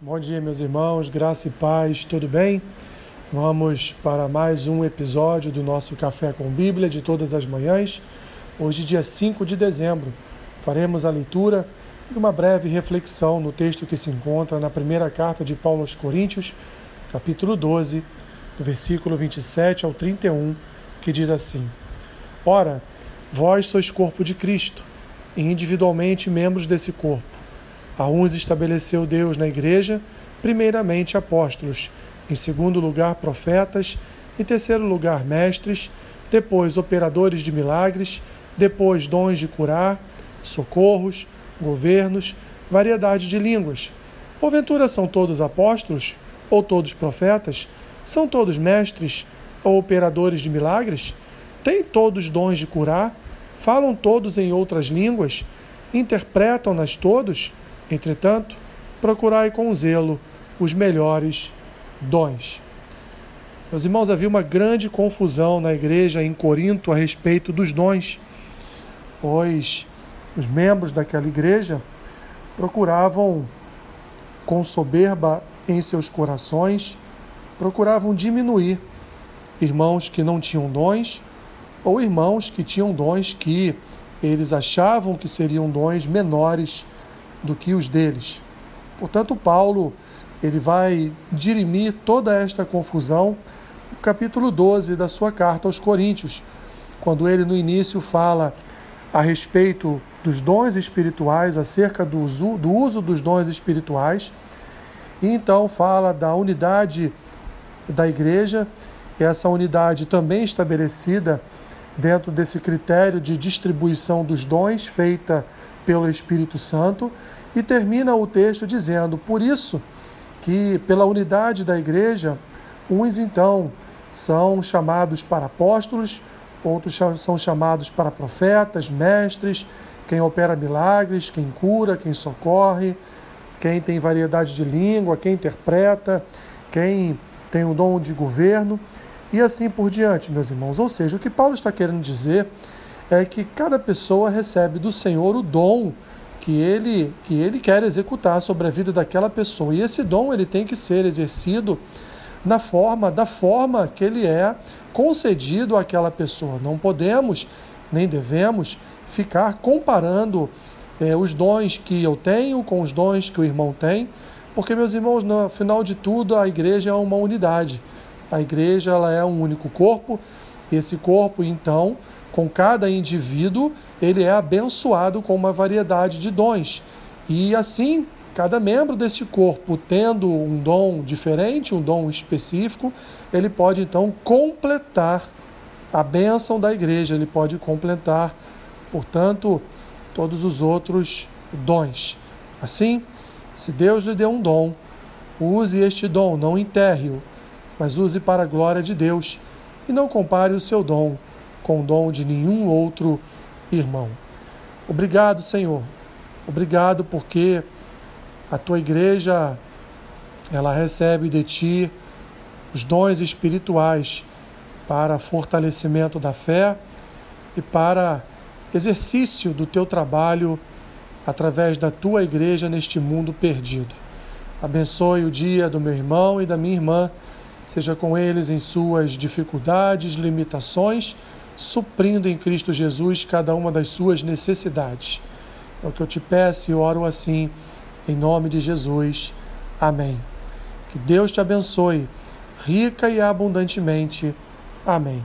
Bom dia, meus irmãos, graça e paz, tudo bem? Vamos para mais um episódio do nosso Café com Bíblia de todas as manhãs. Hoje, dia 5 de dezembro, faremos a leitura e uma breve reflexão no texto que se encontra na primeira carta de Paulo aos Coríntios, capítulo 12, do versículo 27 ao 31, que diz assim: Ora, vós sois corpo de Cristo, e individualmente membros desse corpo a uns estabeleceu Deus na igreja, primeiramente apóstolos, em segundo lugar profetas, em terceiro lugar mestres, depois operadores de milagres, depois dons de curar, socorros, governos, variedade de línguas. Porventura são todos apóstolos ou todos profetas? São todos mestres ou operadores de milagres? Têm todos dons de curar? Falam todos em outras línguas? Interpretam-nas todos? Entretanto, procurai com zelo os melhores dons. Meus irmãos, havia uma grande confusão na igreja em Corinto a respeito dos dons, pois os membros daquela igreja procuravam, com soberba em seus corações, procuravam diminuir irmãos que não tinham dons ou irmãos que tinham dons que eles achavam que seriam dons menores do que os deles. Portanto, Paulo ele vai dirimir toda esta confusão no capítulo 12 da sua carta aos Coríntios, quando ele no início fala a respeito dos dons espirituais, acerca do uso, do uso dos dons espirituais, e então fala da unidade da igreja, essa unidade também estabelecida dentro desse critério de distribuição dos dons feita pelo Espírito Santo e termina o texto dizendo: Por isso que, pela unidade da igreja, uns então são chamados para apóstolos, outros são chamados para profetas, mestres, quem opera milagres, quem cura, quem socorre, quem tem variedade de língua, quem interpreta, quem tem o dom de governo e assim por diante, meus irmãos. Ou seja, o que Paulo está querendo dizer é que cada pessoa recebe do Senhor o dom que ele que ele quer executar sobre a vida daquela pessoa. E esse dom ele tem que ser exercido na forma da forma que ele é concedido àquela pessoa. Não podemos nem devemos ficar comparando é, os dons que eu tenho com os dons que o irmão tem, porque meus irmãos, no final de tudo, a igreja é uma unidade. A igreja ela é um único corpo. Esse corpo, então, com cada indivíduo, ele é abençoado com uma variedade de dons. E assim, cada membro desse corpo, tendo um dom diferente, um dom específico, ele pode então completar a bênção da igreja, ele pode completar, portanto, todos os outros dons. Assim, se Deus lhe deu um dom, use este dom, não enterre-o, mas use para a glória de Deus e não compare o seu dom com o dom de nenhum outro irmão. Obrigado, Senhor. Obrigado porque a tua igreja ela recebe de ti os dons espirituais para fortalecimento da fé e para exercício do teu trabalho através da tua igreja neste mundo perdido. Abençoe o dia do meu irmão e da minha irmã, seja com eles em suas dificuldades, limitações suprindo em Cristo Jesus cada uma das suas necessidades. É o que eu te peço e oro assim, em nome de Jesus. Amém. Que Deus te abençoe, rica e abundantemente. Amém.